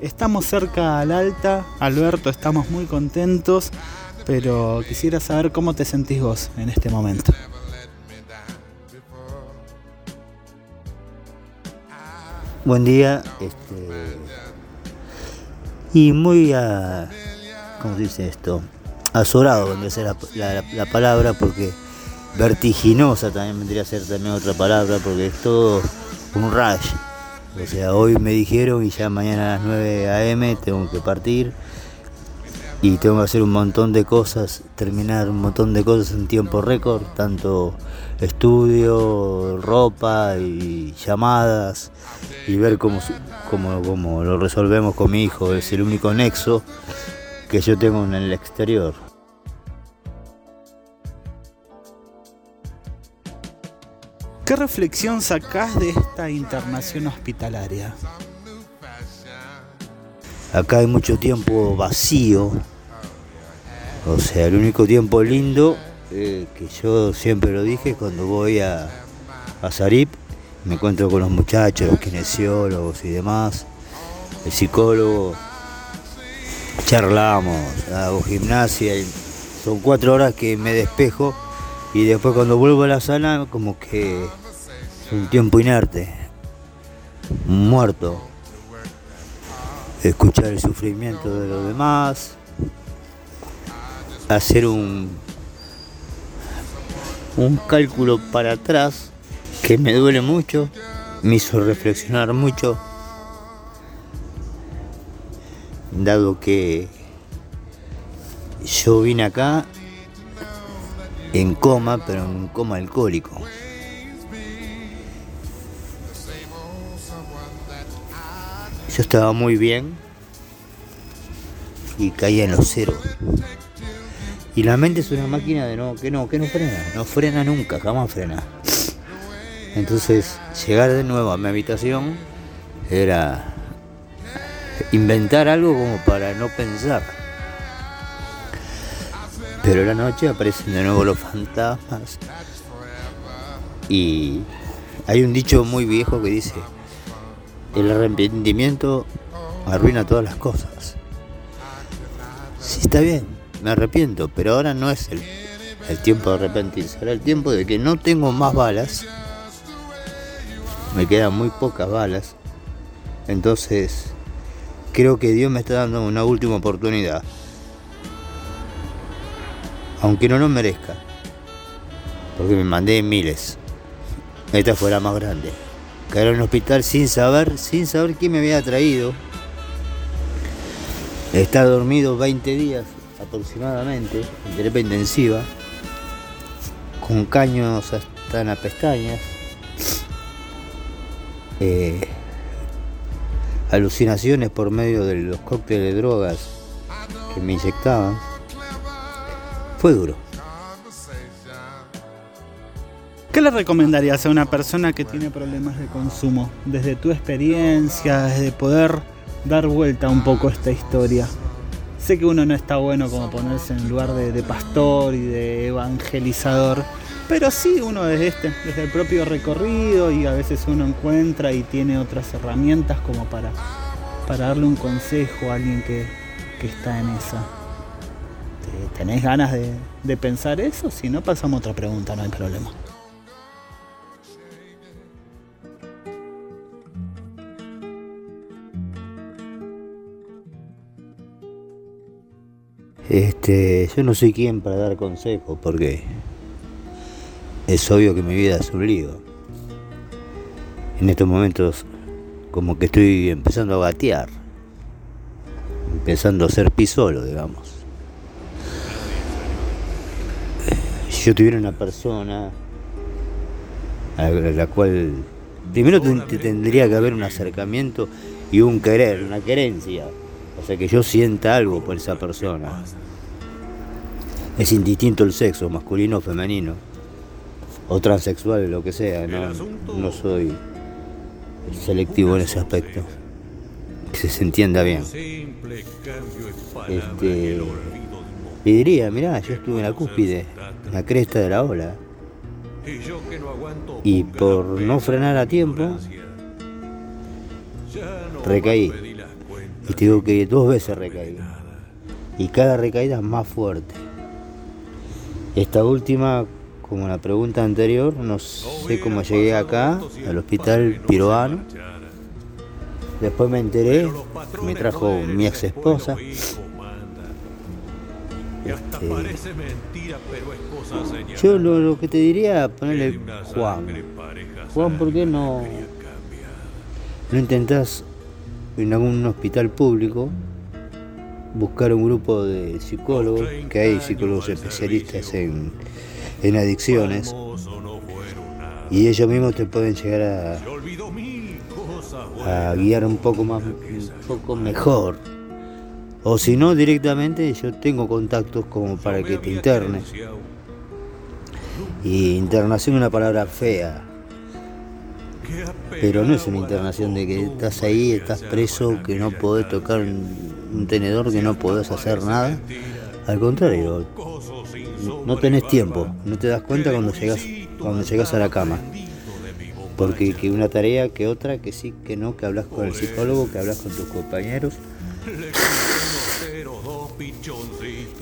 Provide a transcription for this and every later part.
Estamos cerca al alta, Alberto, estamos muy contentos, pero quisiera saber cómo te sentís vos en este momento. Buen día, este, y muy a, ¿cómo se dice esto? Azorado vendría a ser la, la palabra porque vertiginosa también vendría a ser también otra palabra porque es todo un rush. O sea, hoy me dijeron y ya mañana a las 9 a.m. tengo que partir y tengo que hacer un montón de cosas, terminar un montón de cosas en tiempo récord, tanto estudio, ropa y llamadas y ver cómo, cómo, cómo lo resolvemos con mi hijo. Es el único nexo que yo tengo en el exterior. ¿Qué reflexión sacás de esta internación hospitalaria? Acá hay mucho tiempo vacío. O sea, el único tiempo lindo eh, que yo siempre lo dije cuando voy a, a Sarip, me encuentro con los muchachos, los kinesiólogos y demás, el psicólogo, charlamos, hago gimnasia, y son cuatro horas que me despejo y después cuando vuelvo a la sala como que es un tiempo inerte, muerto. Escuchar el sufrimiento de los demás, hacer un, un cálculo para atrás que me duele mucho, me hizo reflexionar mucho, dado que yo vine acá en coma, pero en coma alcohólico. Yo estaba muy bien y caía en los ceros. Y la mente es una máquina de no, que no, que no frena, no frena nunca, jamás frena. Entonces, llegar de nuevo a mi habitación era inventar algo como para no pensar. Pero la noche aparecen de nuevo los fantasmas. Y hay un dicho muy viejo que dice, el arrepentimiento arruina todas las cosas. Sí, está bien, me arrepiento, pero ahora no es el, el tiempo de arrepentirse, ahora el tiempo de que no tengo más balas, me quedan muy pocas balas, entonces creo que Dios me está dando una última oportunidad aunque no lo merezca, porque me mandé miles. Esta fue la más grande. Caer el hospital sin saber, sin saber quién me había traído. Estar dormido 20 días aproximadamente, en terapia intensiva, con caños hasta en las pestañas, eh, alucinaciones por medio de los cócteles de drogas que me inyectaban fue duro. ¿Qué le recomendarías a una persona que tiene problemas de consumo? Desde tu experiencia, desde poder dar vuelta un poco a esta historia. Sé que uno no está bueno como ponerse en lugar de, pastor y de evangelizador, pero sí uno desde este, desde el propio recorrido y a veces uno encuentra y tiene otras herramientas como para, para darle un consejo a alguien que, que está en esa. ¿Tenés ganas de, de pensar eso? Si no, pasamos a otra pregunta, no hay problema. Este, yo no soy quien para dar consejos porque es obvio que mi vida es un lío. En estos momentos como que estoy empezando a gatear, empezando a ser pisolo, digamos. Si yo tuviera una persona a la cual primero te- tendría que haber un acercamiento y un querer, una querencia. O sea, que yo sienta algo por esa persona. Es indistinto el sexo, masculino o femenino. O transexual, lo que sea. No, soy selectivo en ese aspecto. Que se entienda bien. Este, y diría, mirá, yo estuve en la cúspide, en la cresta de la ola. Y por no frenar a tiempo, recaí. Y te digo que dos veces recaí. Y cada recaída es más fuerte. Esta última, como la pregunta anterior, no sé cómo llegué acá, al hospital piroano. Después me enteré, me trajo mi ex esposa. Este, yo lo, que te diría, ponerle Juan. Juan, ¿por qué no, no intentás en algún hospital público buscar un grupo de psicólogos, que hay psicólogos especialistas en, en adicciones, y ellos mismos te pueden llegar a, a guiar un poco más, un poco mejor. O si no, directamente yo tengo contactos como para que te internes. Y internación es una palabra fea. Pero no es una internación de que estás ahí, estás preso, que no podés tocar un tenedor, que no podés hacer nada. Al contrario, no tenés tiempo, no te das cuenta cuando llegas, cuando llegas a la cama. Porque que una tarea, que otra, que sí, que no, que hablas con el psicólogo, que hablas con tus compañeros.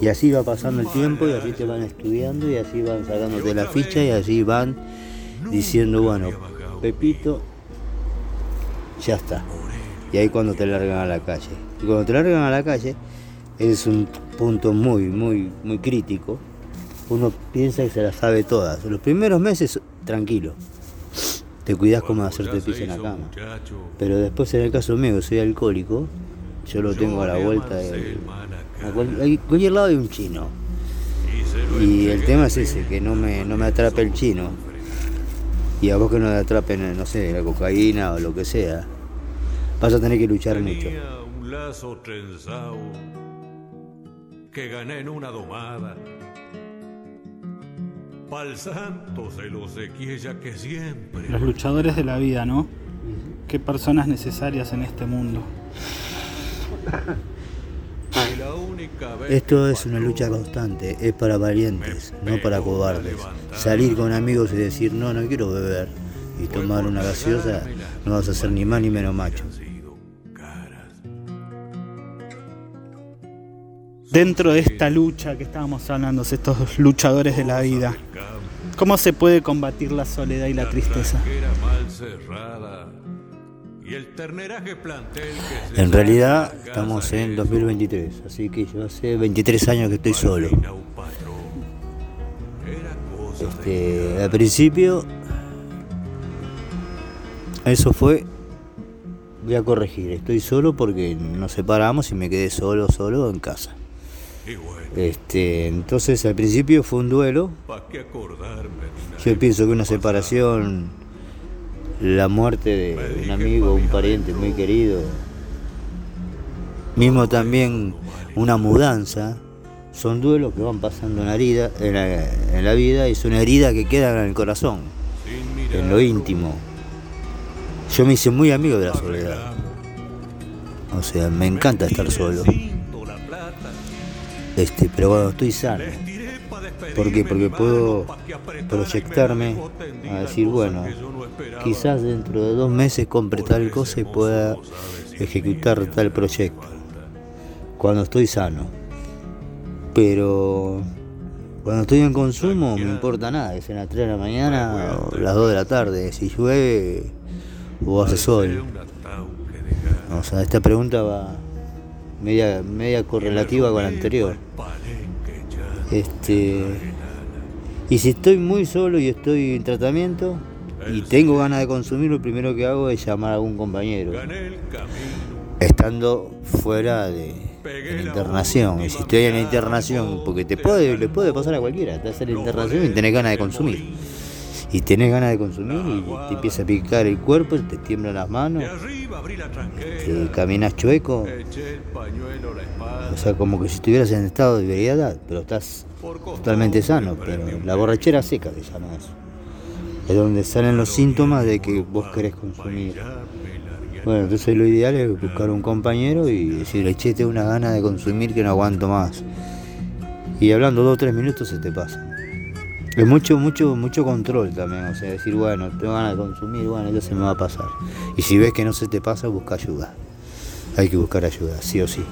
Y así va pasando el tiempo y así te van estudiando y así van sacándote la ficha y así van diciendo, bueno, Pepito, ya está. Y ahí cuando te largan a la calle. Y cuando te largan a la calle es un punto muy, muy, muy crítico. Uno piensa que se la sabe todas. Los primeros meses, tranquilo. Te cuidas como de hacerte pis en la cama. Pero después en el caso mío, soy alcohólico, yo lo tengo a la vuelta de... A cualquier lado hay un chino. Y el tema es ese, que no me, no me atrape el chino. Y a vos que no te atrapen, no sé, la cocaína o lo que sea, vas a tener que luchar mucho. un lazo trenzado que gané en una domada. Pal santo se lo que siempre. Los luchadores de la vida, ¿no? Qué personas necesarias en este mundo. Esto es una lucha constante, es para valientes, no para cobardes. Salir con amigos y decir, no, no quiero beber, y tomar una gaseosa, no vas a ser ni más ni menos macho. Dentro de esta lucha que estábamos hablando, estos luchadores de la vida, ¿cómo se puede combatir la soledad y la tristeza? En realidad estamos en 2023, así que yo hace 23 años que estoy solo. Este, al principio, eso fue, voy a corregir, estoy solo porque nos separamos y me quedé solo, solo en casa. Este, entonces al principio fue un duelo. Yo pienso que una separación la muerte de un amigo, un pariente muy querido, mismo también una mudanza, son duelos que van pasando en la, vida, en la, vida y son heridas que quedan en el corazón, en lo íntimo. Yo me hice muy amigo de la soledad. O sea, me encanta estar solo. Este, pero cuando estoy sano, ¿Por qué? Porque puedo proyectarme a decir, bueno, quizás dentro de dos meses compre tal cosa y pueda ejecutar tal proyecto. Cuando estoy sano. Pero cuando estoy en consumo me importa nada, que sea las 3 de la mañana o las 2 de la tarde, si llueve o hace sol. O sea, esta pregunta va media, media correlativa con la anterior. Este, y si estoy muy solo y estoy en tratamiento y tengo ganas de consumir, lo primero que hago es llamar a algún compañero. Estando fuera de, la internación. Y si estoy en la internación, porque te puede, le puede pasar a cualquiera, estás en la internación y tenés ganas de consumir. Y tenés ganas de consumir y te empieza a picar el cuerpo, te tiemblan las manos, te caminas chueco, o sea, como que si estuvieras en estado de ebriedad, pero estás totalmente sano. Pero la borrachera seca se llama eso. Es donde salen los síntomas de que vos querés consumir. Bueno, entonces lo ideal es buscar un compañero y decirle, che, tengo una gana de consumir que no aguanto más. Y hablando dos o tres minutos se te pasa. Es mucho, mucho, mucho control también, o sea, decir, bueno, tengo ganas de consumir, bueno, ya se me va a pasar. Y si ves que no se te pasa, busca ayuda. hay que buscar ayuda, sí o sí.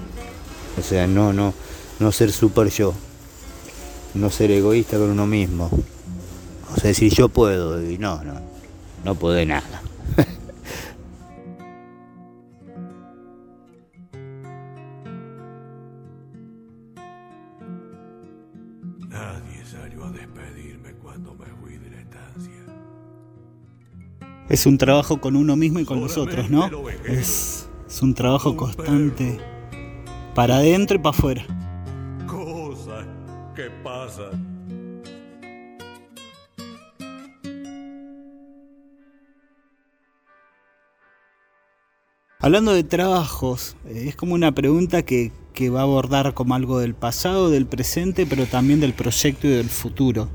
O sea, no, no, no ser super yo, no ser egoísta con uno mismo. O sea, decir yo puedo, y no, no, no puedo nada. Es un trabajo con uno mismo y con los otros, ¿no? Es, es un trabajo constante para adentro y para afuera. Cosas que pasan. Hablando de trabajos, eh, es como una pregunta que, va a abordar como algo del pasado, del presente, pero también del proyecto y del futuro.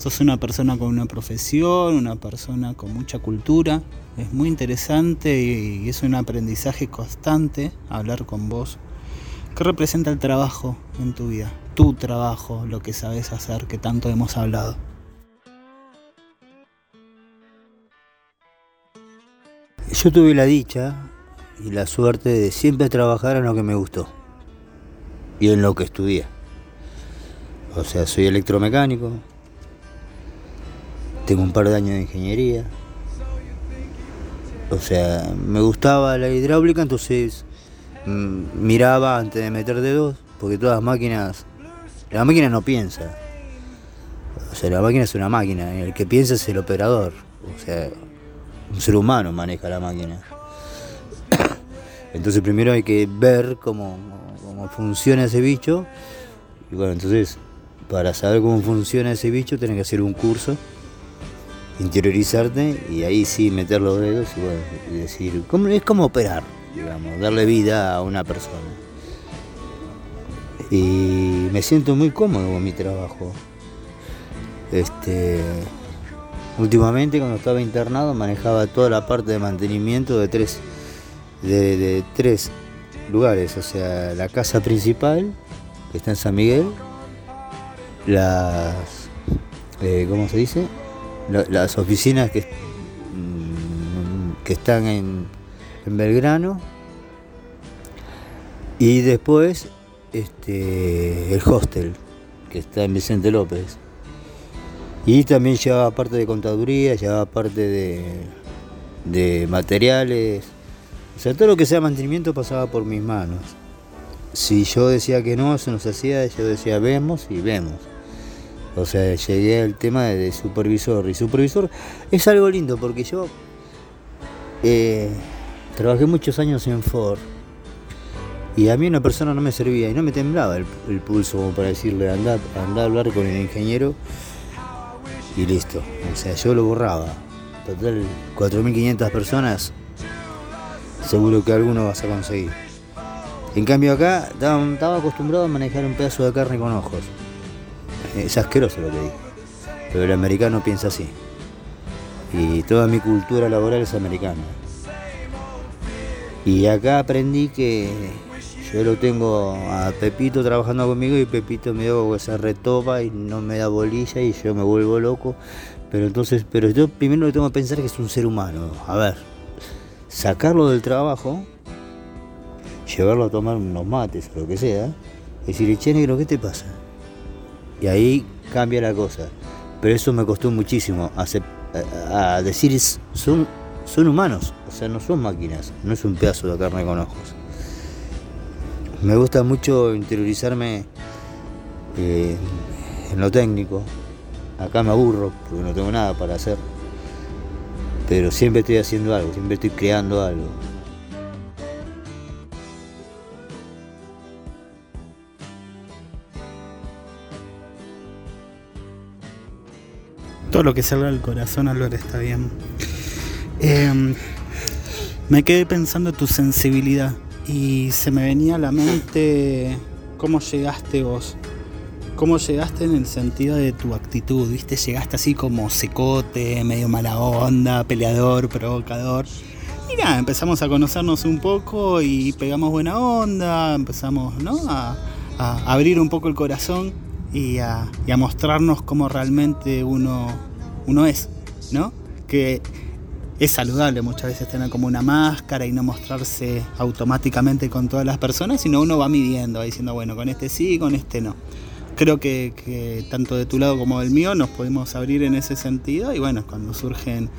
Sos una persona con una profesión, una persona con mucha cultura. Es muy interesante y, es un aprendizaje constante hablar con vos. ¿Qué representa el trabajo en tu vida? Tu trabajo, lo que sabes hacer, que tanto hemos hablado. Yo tuve la dicha y la suerte de siempre trabajar en lo que me gustó y en lo que estudié. O sea, soy electromecánico, tengo un par de años de ingeniería, o sea, me gustaba la hidráulica, entonces mm, miraba antes de meter dedos, porque todas las máquinas, la máquina no piensa. O sea, la máquina es una máquina, el que piensa es el operador. O sea, un ser humano maneja la máquina. Entonces primero hay que ver cómo, funciona ese bicho. Y bueno, entonces para saber cómo funciona ese bicho tenés que hacer un curso, interiorizarte y ahí sí meter los dedos y, decir, ¿cómo, es como operar, digamos, darle vida a una persona. Y me siento muy cómodo con mi trabajo. Este, últimamente cuando estaba internado manejaba toda la parte de mantenimiento de tres de, tres lugares, o sea, la casa principal, que está en San Miguel, las, eh, ¿cómo se dice? Las oficinas que, mm, que están en, en Belgrano, y después este, el hostel, que está en Vicente López. Y también llevaba parte de contaduría, llevaba parte de, de materiales, o sea, todo lo que sea mantenimiento pasaba por mis manos. Si yo decía que no, se nos hacía, yo decía vemos y vemos. O sea, llegué al tema de, supervisor. Y supervisor es algo lindo porque yo eh, trabajé muchos años en Ford. Y a mí una persona no me servía y no me temblaba el, pulso como para decirle anda, anda a hablar con el ingeniero y listo. O sea, yo lo borraba. Total, 4.500 personas seguro que alguno vas a conseguir. En cambio acá estaba, acostumbrado a manejar un pedazo de carne con ojos. Es asqueroso lo que digo. Pero el americano piensa así. Y toda mi cultura laboral es americana. Y acá aprendí que yo lo tengo a Pepito trabajando conmigo y Pepito me dio esa retopa y no me da bolilla y yo me vuelvo loco. Pero entonces, pero yo primero lo tengo que pensar que es un ser humano. A ver, sacarlo del trabajo, llevarlo a tomar unos mates o lo que sea, y decirle, che negro, ¿qué te pasa? Y ahí cambia la cosa. Pero eso me costó muchísimo, a, decir, son, son humanos, o sea, no son máquinas, no es un pedazo de carne con ojos. Me gusta mucho interiorizarme eh, en lo técnico. Acá me aburro porque no tengo nada para hacer pero siempre estoy haciendo algo, siempre estoy creando algo. Lo que salga del corazón, Álvaro, está bien. Em, me quedé pensando en tu sensibilidad y se me venía a la mente cómo llegaste vos cómo llegaste en el sentido de tu actitud, ¿viste? Llegaste así como secote, medio mala onda, peleador, provocador. Y empezamos a conocernos un poco y pegamos buena onda, empezamos ¿no? a, abrir un poco el corazón y a, mostrarnos cómo realmente uno, uno es, ¿no? Que es saludable muchas veces tener como una máscara y no mostrarse automáticamente con todas las personas, sino uno va midiendo, va diciendo, bueno, con este sí, con este no. Creo que, tanto de tu lado como del mío nos podemos abrir en ese sentido y bueno, cuando surgen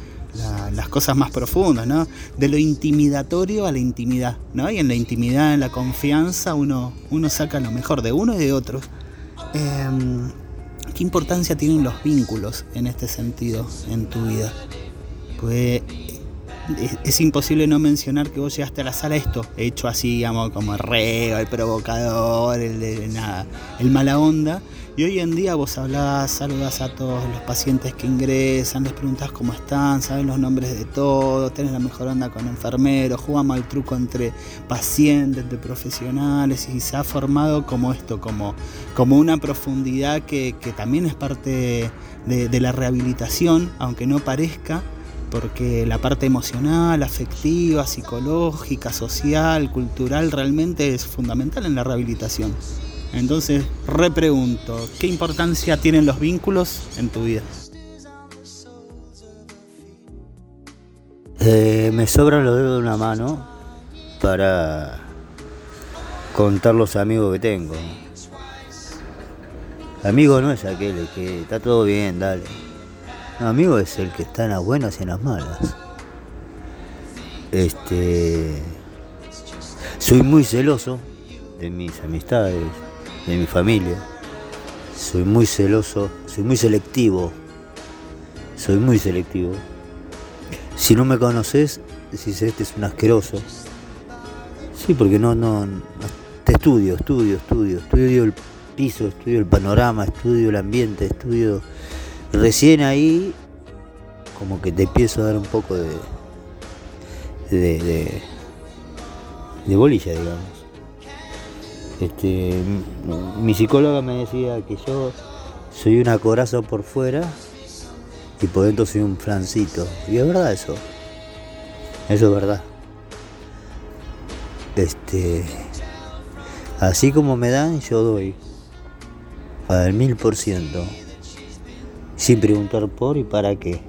las cosas más profundas, ¿no? De lo intimidatorio a la intimidad, ¿no? Y en la intimidad, en la confianza, uno, uno saca lo mejor de uno y de otros. Em, ¿Qué importancia tienen los vínculos en este sentido en tu vida? Pues es, imposible no mencionar que vos llegaste a la sala esto, hecho así, digamos, como el reo, el provocador, el de nada, el mala onda. Y hoy en día vos hablás, saludas a todos los pacientes que ingresan, les preguntás cómo están, sabes los nombres de todos, tenés la mejor onda con enfermeros, jugamos al truco entre pacientes, de profesionales, y se ha formado como esto, como, como una profundidad que, también es parte de la rehabilitación, aunque no parezca porque la parte emocional, afectiva, psicológica, social, cultural realmente es fundamental en la rehabilitación. Entonces, repregunto, ¿qué importancia tienen los vínculos en tu vida? Eh, me sobran los dedos de una mano para contar los amigos que tengo. Amigo no es aquel que está todo bien, dale amigo es el que está en las buenas y en las malas. Este. Soy muy celoso de mis amistades, de mi familia. Soy muy celoso, soy muy selectivo. Soy muy selectivo. Si no me conoces, decís este es un asqueroso. Sí, porque no, no, no te estudio, estudio, estudio, estudio el piso, estudio el panorama, estudio el ambiente, estudio recién ahí como que te empiezo a dar un poco de de, de, bolilla digamos este mi psicóloga me decía que yo soy una coraza por fuera y por dentro soy un flancito y es verdad eso. Eso es verdad. Este así como me dan yo doy. Al mil por ciento. Sin preguntar por y para qué.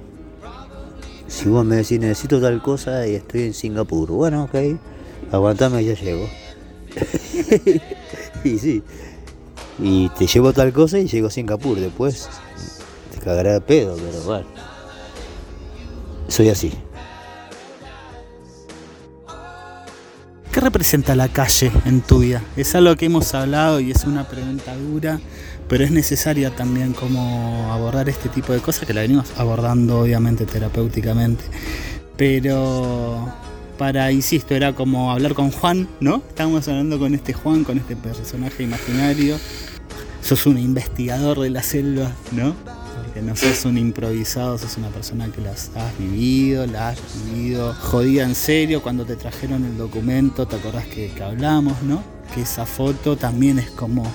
Si vos me decís necesito tal cosa y estoy en Singapur, bueno, ok, aguantame ya llego. y sí, y te llevo tal cosa y llego a Singapur, después te cagará de pedo, pero bueno, soy así. ¿Qué representa la calle en tu vida? Es algo que hemos hablado y es una pregunta dura pero es necesaria también como abordar este tipo de cosas que la venimos abordando obviamente terapéuticamente. Pero para, insisto, era como hablar con Juan, ¿no? Estábamos hablando con este Juan, con este personaje imaginario. Sos un investigador de la selva, ¿no? Porque no sos un improvisado, sos una persona que las has vivido, la has vivido jodida en serio. Cuando te trajeron el documento, ¿te acordás que, que hablamos, ¿no? Que esa foto también es como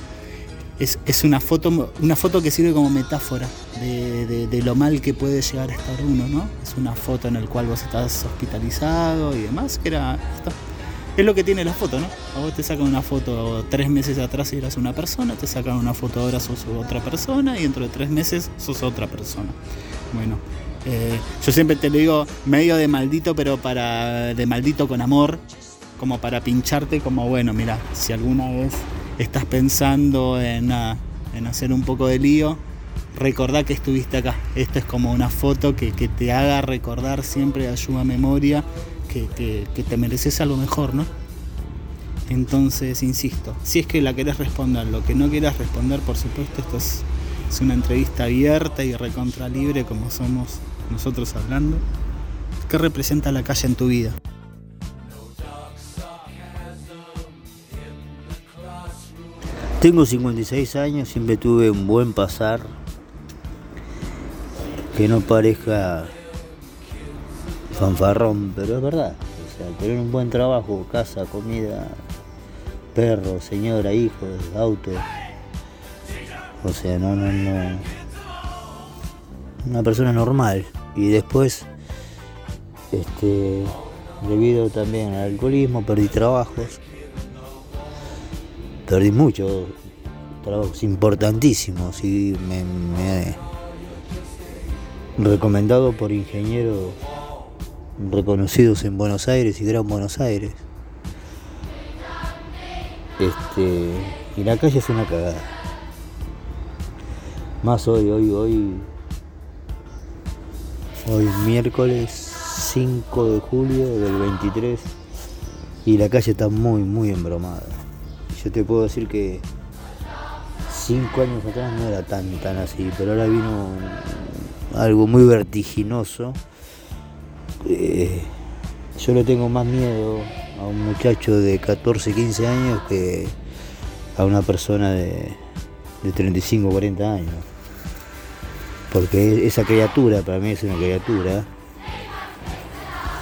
es, una, foto, una foto que sirve como metáfora de, lo mal que puede llegar a estar uno, ¿no? Es una foto en la cual vos estás hospitalizado y demás, que era esto. Es lo que tiene la foto, ¿no? A vos te sacan una foto tres meses atrás y eras una persona, te sacan una foto ahora sos otra persona y dentro de tres meses sos otra persona. Bueno, eh, yo siempre te lo digo medio de maldito, pero para de maldito con amor, como para pincharte, como bueno, mira, si alguna vez estás pensando en, en hacer un poco de lío, recordá que estuviste acá. Esta es como una foto que, te haga recordar siempre, ayuda a memoria, que, te mereces algo mejor, ¿no? Entonces, insisto, si es que la querés responder, lo que no quieras responder, por supuesto, esto es, es una entrevista abierta y recontra libre como somos nosotros hablando. ¿Qué representa la calle en tu vida? Tengo 56 años, siempre tuve un buen pasar, que no parezca fanfarrón, pero es verdad. O sea, tener un buen trabajo, casa, comida, perro, señora, hijos, auto. O sea, no, no, no. Una persona normal. Y después, este, debido también al alcoholismo, perdí trabajos perdí muchos trabajos importantísimos y me, me recomendado por ingenieros reconocidos en Buenos Aires y Gran Buenos Aires. Este, y la calle es una cagada. Más hoy, hoy, hoy. Hoy miércoles 5 de julio del 23 y la calle está muy, muy embromada. Yo te puedo decir que cinco años atrás no era tan, tan así, pero ahora vino algo muy vertiginoso. Eh, yo le tengo más miedo a un muchacho de 14, 15 años que a una persona de, de 35, 40 años. Porque esa criatura, para mí es una criatura,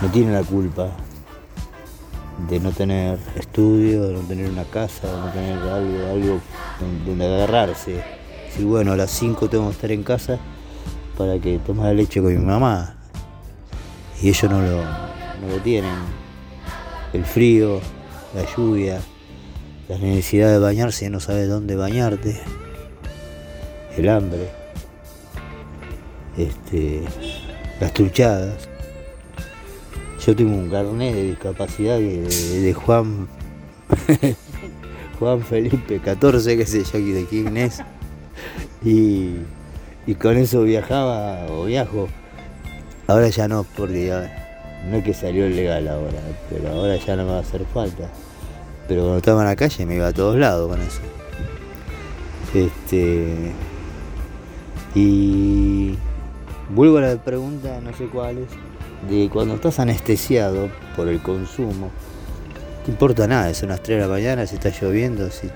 no tiene la culpa de no tener estudio, de no tener una casa, de no tener algo, algo donde agarrarse. Si bueno, a las 5 tengo que estar en casa para que tome la leche con mi mamá. Y ellos no lo, no lo tienen. El frío, la lluvia, la necesidad de bañarse no sabes dónde bañarte, el hambre, este, las truchadas. Yo tengo un carnet de discapacidad de, Juan Juan Felipe 14, que sé yo de quién es. Y, con eso viajaba o viajo. Ahora ya no, porque ya no es que salió legal ahora, pero ahora ya no me va a hacer falta. Pero cuando estaba en la calle me iba a todos lados con eso. Este. Y vuelvo a la pregunta, no sé cuál es de cuando estás anestesiado por el consumo, no importa nada, es unas 3 de la mañana, si está lloviendo, si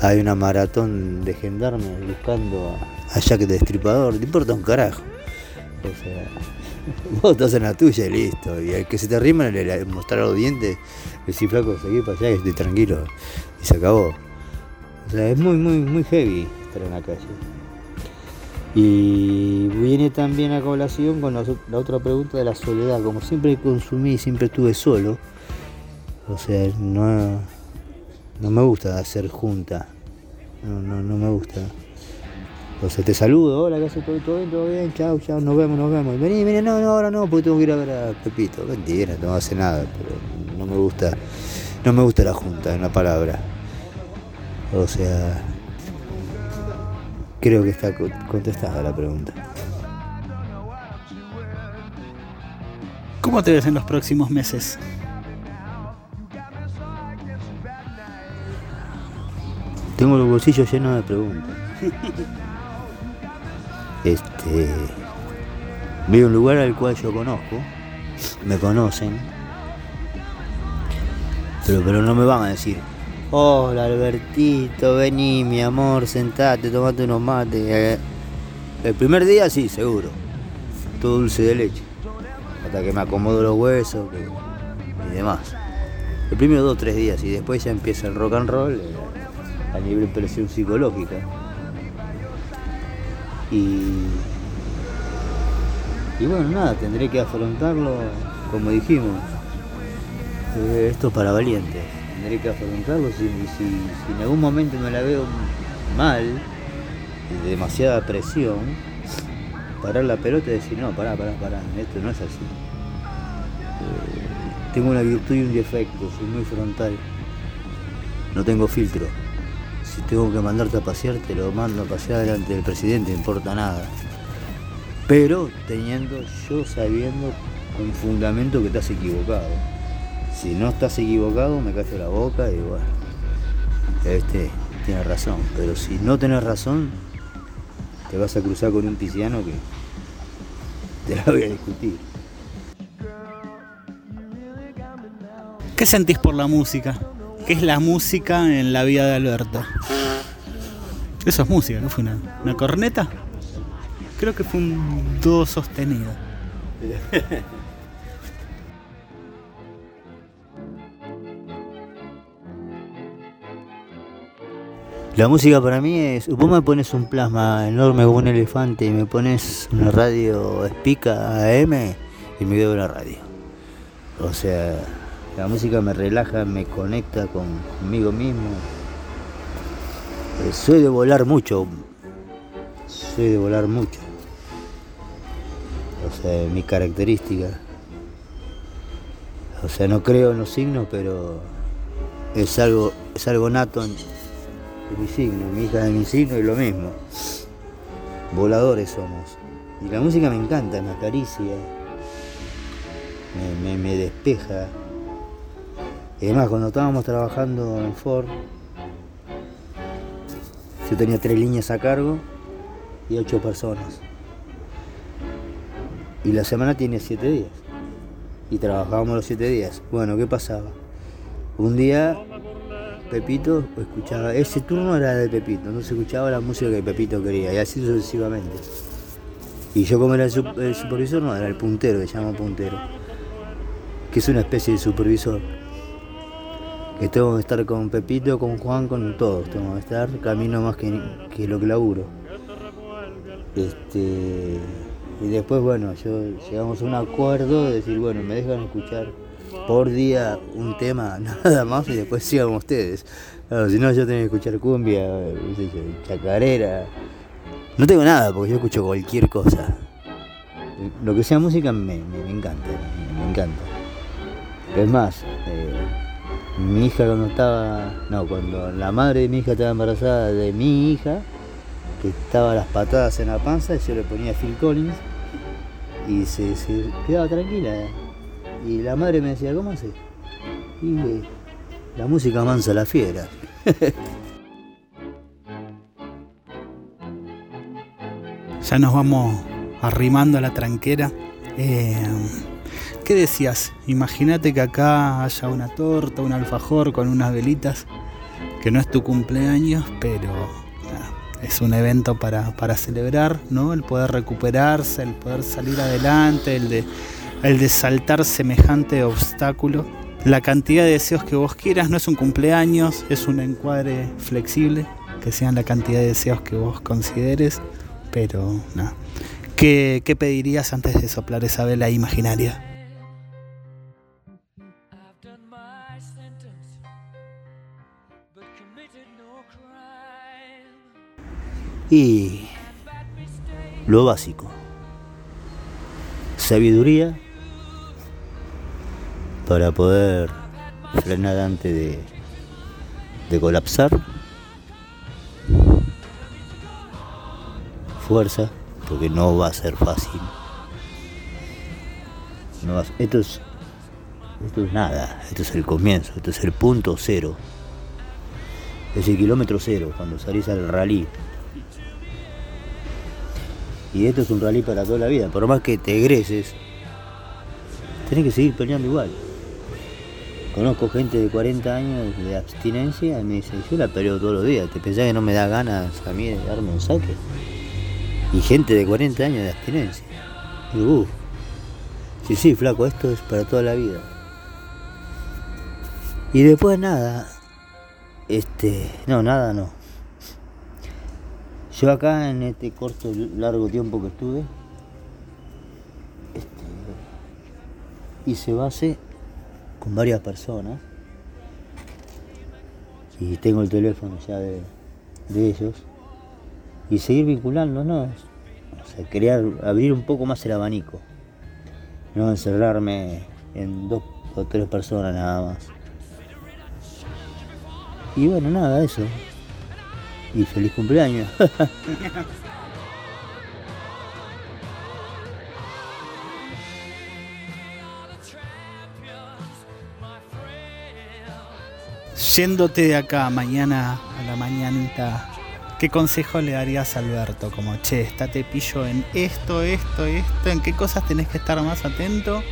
hay una maratón de gendarmes buscando a, Jack el Destripador, te importa un carajo. O sea, vos estás en la tuya y listo. Y al que se te arrima le mostrar los dientes, decir flaco, seguí para allá, estoy tranquilo. Y se acabó. O sea, es muy, muy, muy heavy estar en la calle. Y viene también a colación con la, otra pregunta de la soledad. Como siempre consumí, siempre estuve solo. O sea, no, no me gusta hacer junta. No, no, no me gusta. O sea, te saludo, hola, ¿qué haces? ¿Todo, bien? ¿Todo bien? Chao, chao, nos vemos, nos vemos. Vení, vení, no, no, ahora no, porque tengo que ir a ver a Pepito. Mentira, no hace nada, pero no me gusta, no me gusta la junta, en una palabra. O sea, Creo que está contestada la pregunta. ¿Cómo te ves en los próximos meses? Tengo los bolsillos llenos de preguntas. Este. Veo un lugar al cual yo conozco, me conocen, pero, pero no me van a decir, Hola Albertito, vení mi amor, sentate, tomate unos mates. Eh, el primer día sí, seguro. Todo dulce de leche. Hasta que me acomodo los huesos y demás. El primero dos tres días y después ya empieza el rock and roll eh, a nivel presión psicológica. Y, y bueno, nada, tendré que afrontarlo como dijimos. Eh, esto para valientes tendré que afrontarlo. Si, en algún momento me la veo mal, de demasiada presión, parar la pelota y decir, no, pará, pará, pará, esto no es así. Eh, tengo una virtud y un defecto, soy muy frontal. No tengo filtro. Si tengo que mandarte a pasear, te lo mando a pasear delante del presidente, importa nada. Pero teniendo, yo sabiendo con fundamento que estás equivocado si no estás equivocado, me callo la boca y bueno, este tiene razón. Pero si no tenés razón, te vas a cruzar con un pisciano que te la voy a discutir. ¿Qué sentís por la música? ¿Qué es la música en la vida de Alberto? Eso es música, ¿no fue una, una corneta? Creo que fue un do sostenido. La música para mí es, vos me pones un plasma enorme como un elefante y me pones una radio espica AM y me quedo en la radio. O sea, la música me relaja, me conecta conmigo mismo. Eh, soy de volar mucho, soy de volar mucho. O sea, mi característica. O sea, no creo en los signos, pero es algo, es algo nato en, mi signo. Mi hija de mi signo y lo mismo. Voladores somos. Y la música me encanta, me acaricia, me, me despeja. Y además, cuando estábamos trabajando en Ford, yo tenía tres líneas a cargo y ocho personas. Y la semana tiene siete días. Y trabajábamos los siete días. Bueno, ¿qué pasaba? Un día Pepito escuchaba, ese turno era de Pepito, no se escuchaba la música que Pepito quería, y así sucesivamente. Y yo como era el, supervisor, no, era el puntero, que se llama puntero, que es una especie de supervisor. Que tengo que estar con Pepito, con Juan, con todos, tengo que estar camino más que, que lo que laburo. Este, y después, bueno, yo llegamos a un acuerdo de decir, bueno, me dejan escuchar por día un tema nada más y después sigan ustedes. si no, yo tengo que escuchar cumbia, chacarera. No tengo nada porque yo escucho cualquier cosa. Lo que sea música me, encanta, me, encanta. Es más, eh, mi hija cuando estaba, no, cuando la madre de mi hija estaba embarazada de mi hija, estaba las patadas en la panza, y yo le ponía Phil Collins y se, quedaba tranquila. Y la madre me decía, ¿cómo hace? Y la música mansa la fiera. ya nos vamos arrimando a la tranquera. Eh, ¿Qué decías? Imagínate que acá haya una torta, un alfajor con unas velitas, que no es tu cumpleaños, pero es un evento para, celebrar, ¿no? El poder recuperarse, el poder salir adelante, el de, el de saltar semejante obstáculo. La cantidad de deseos que vos quieras no es un cumpleaños, es un encuadre flexible, que sean la cantidad de deseos que vos consideres, pero nada. ¿Qué, ¿Qué pedirías antes de soplar esa vela imaginaria? Y lo básico, sabiduría para poder frenar antes de, de colapsar, fuerza, porque no va a ser fácil. esto, es, esto es nada, esto es el comienzo, esto es el punto cero. Es el kilómetro cero cuando salís al rally. Y esto es un rally para toda la vida. Por más que te egreses, tenés que seguir peleando igual. Conozco gente de 40 años de abstinencia y me dice, yo la peleo todos los días. ¿Te pensás que no me da ganas a mí de darme un saque? Y gente de 40 años de abstinencia. Y uff. Sí, sí, flaco, esto es para toda la vida. Y después nada. Este. No, nada no. Yo acá en este corto, largo tiempo que estuve, este, hice base con varias personas y tengo el teléfono ya de, ellos y seguir vinculándonos, o sea, crear, abrir un poco más el abanico, no encerrarme en dos o tres personas nada más. Y bueno, nada, eso y feliz cumpleaños. Yéndote de acá mañana a la mañanita, ¿qué consejo le darías a Alberto? Como, che, estate pillo en esto, esto, esto, en qué cosas tenés que estar más atento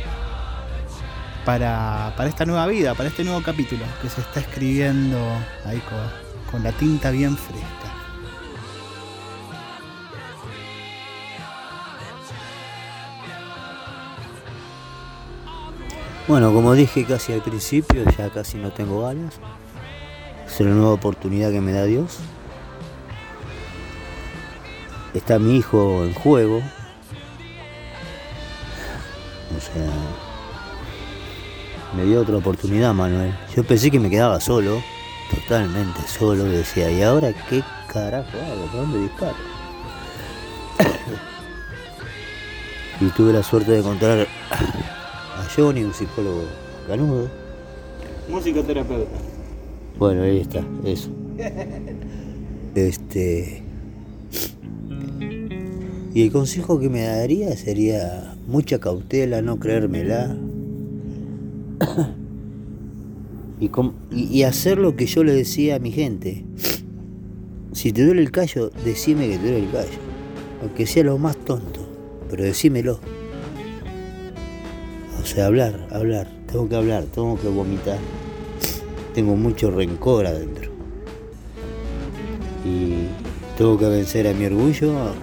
para, para esta nueva vida, para este nuevo capítulo que se está escribiendo ahí con, con la tinta bien fresca. Bueno, como dije casi al principio, ya casi no tengo ganas. Es una nueva oportunidad que me da Dios. Está mi hijo en juego. O sea, me dio otra oportunidad, Manuel. Yo pensé que me quedaba solo totalmente solo, decía, ¿y ahora qué carajo hago? ¿Por dónde disparo? y tuve la suerte de encontrar a Johnny, un psicólogo Canudo. Musicoterapeuta. Bueno, ahí está, eso. Este. Y el consejo que me daría sería mucha cautela, no creérmela. y, y hacer lo que yo le decía a mi gente. Si te duele el callo, decime que te duele el callo. Aunque sea lo más tonto, pero decímelo. O sea, hablar, hablar. Tengo que hablar, tengo que vomitar. Tengo mucho rencor adentro. Y tengo que vencer a mi orgullo.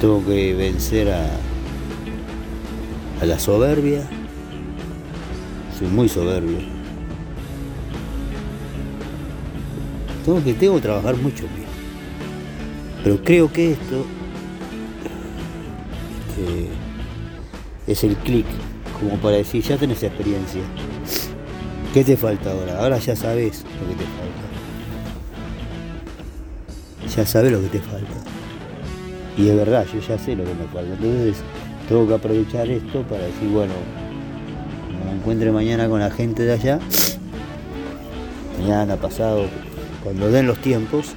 Tengo que vencer a, a la soberbia. Soy muy soberbio. Tengo que, trabajar mucho Pero creo que esto este, es el clic, como para decir, ya tenés experiencia. ¿Qué te falta ahora? Ahora ya sabes lo que te falta. Ya sabes lo que te falta. Y es verdad, yo ya sé lo que me falta. Entonces tengo que aprovechar esto para decir, bueno, me encuentre mañana con la gente de allá, mañana pasado, cuando den los tiempos,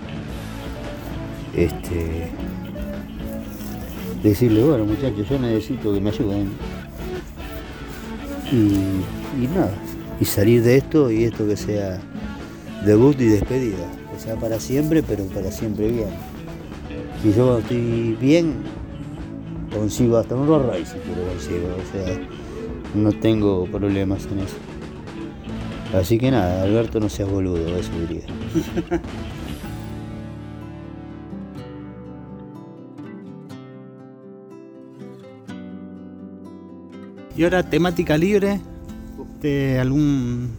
este, decirle, bueno muchachos, yo necesito que me ayuden. Y, y nada, y salir de esto y esto que sea debut y despedida, que sea para siempre, pero para siempre bien. Si yo estoy bien, consigo hasta un Rolls si quiero consigo, o sea, no tengo problemas en eso. Así que nada, Alberto no seas boludo, eso diría. y ahora temática libre de algún...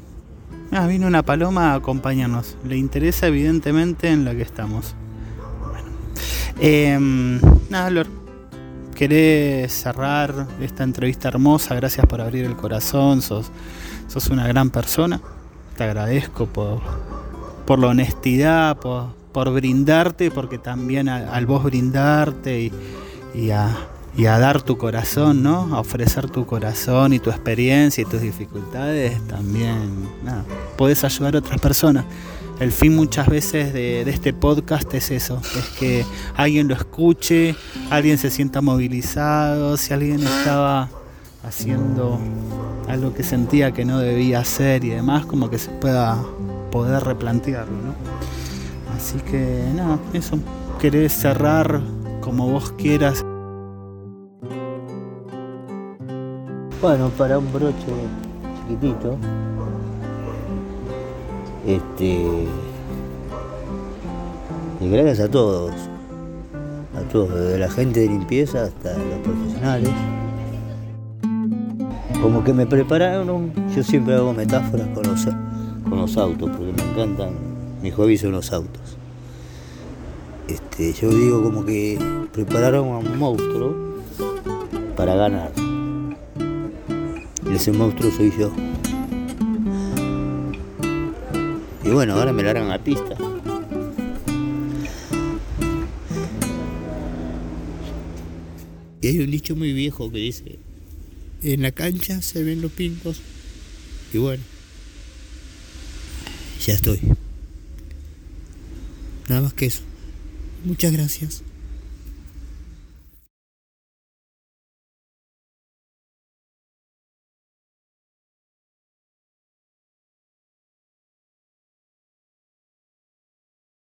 Ah, vino una paloma a acompañarnos. Le interesa evidentemente en la que estamos. Bueno. Em, nada, Lor. Querés cerrar esta entrevista hermosa. Gracias por abrir el corazón. Sos, sos una gran persona. Te agradezco por, por la honestidad, por, por brindarte, porque también al, vos brindarte y a y a dar tu corazón, ¿no? A ofrecer tu corazón y tu experiencia y tus dificultades, también nada, puedes ayudar a otras personas. El fin muchas veces de, este podcast es eso, es que alguien lo escuche, alguien se sienta movilizado, si alguien estaba haciendo algo que sentía que no debía hacer y demás, como que se pueda poder replantearlo, ¿no? Así que nada, eso, querés cerrar como vos quieras. Bueno, para un broche chiquitito, este, y gracias a todos, a todos, desde la gente de limpieza hasta los profesionales. Como que me prepararon, yo siempre hago metáforas con los, con los autos, porque me encantan, mi hobby son los autos. Este, yo digo como que prepararon a un monstruo para ganar ese monstruo soy yo. Y bueno, ahora me largan a pista. Y hay un dicho muy viejo que dice, en la cancha se ven los pintos. Y bueno, ya estoy. Nada más que eso. Muchas gracias.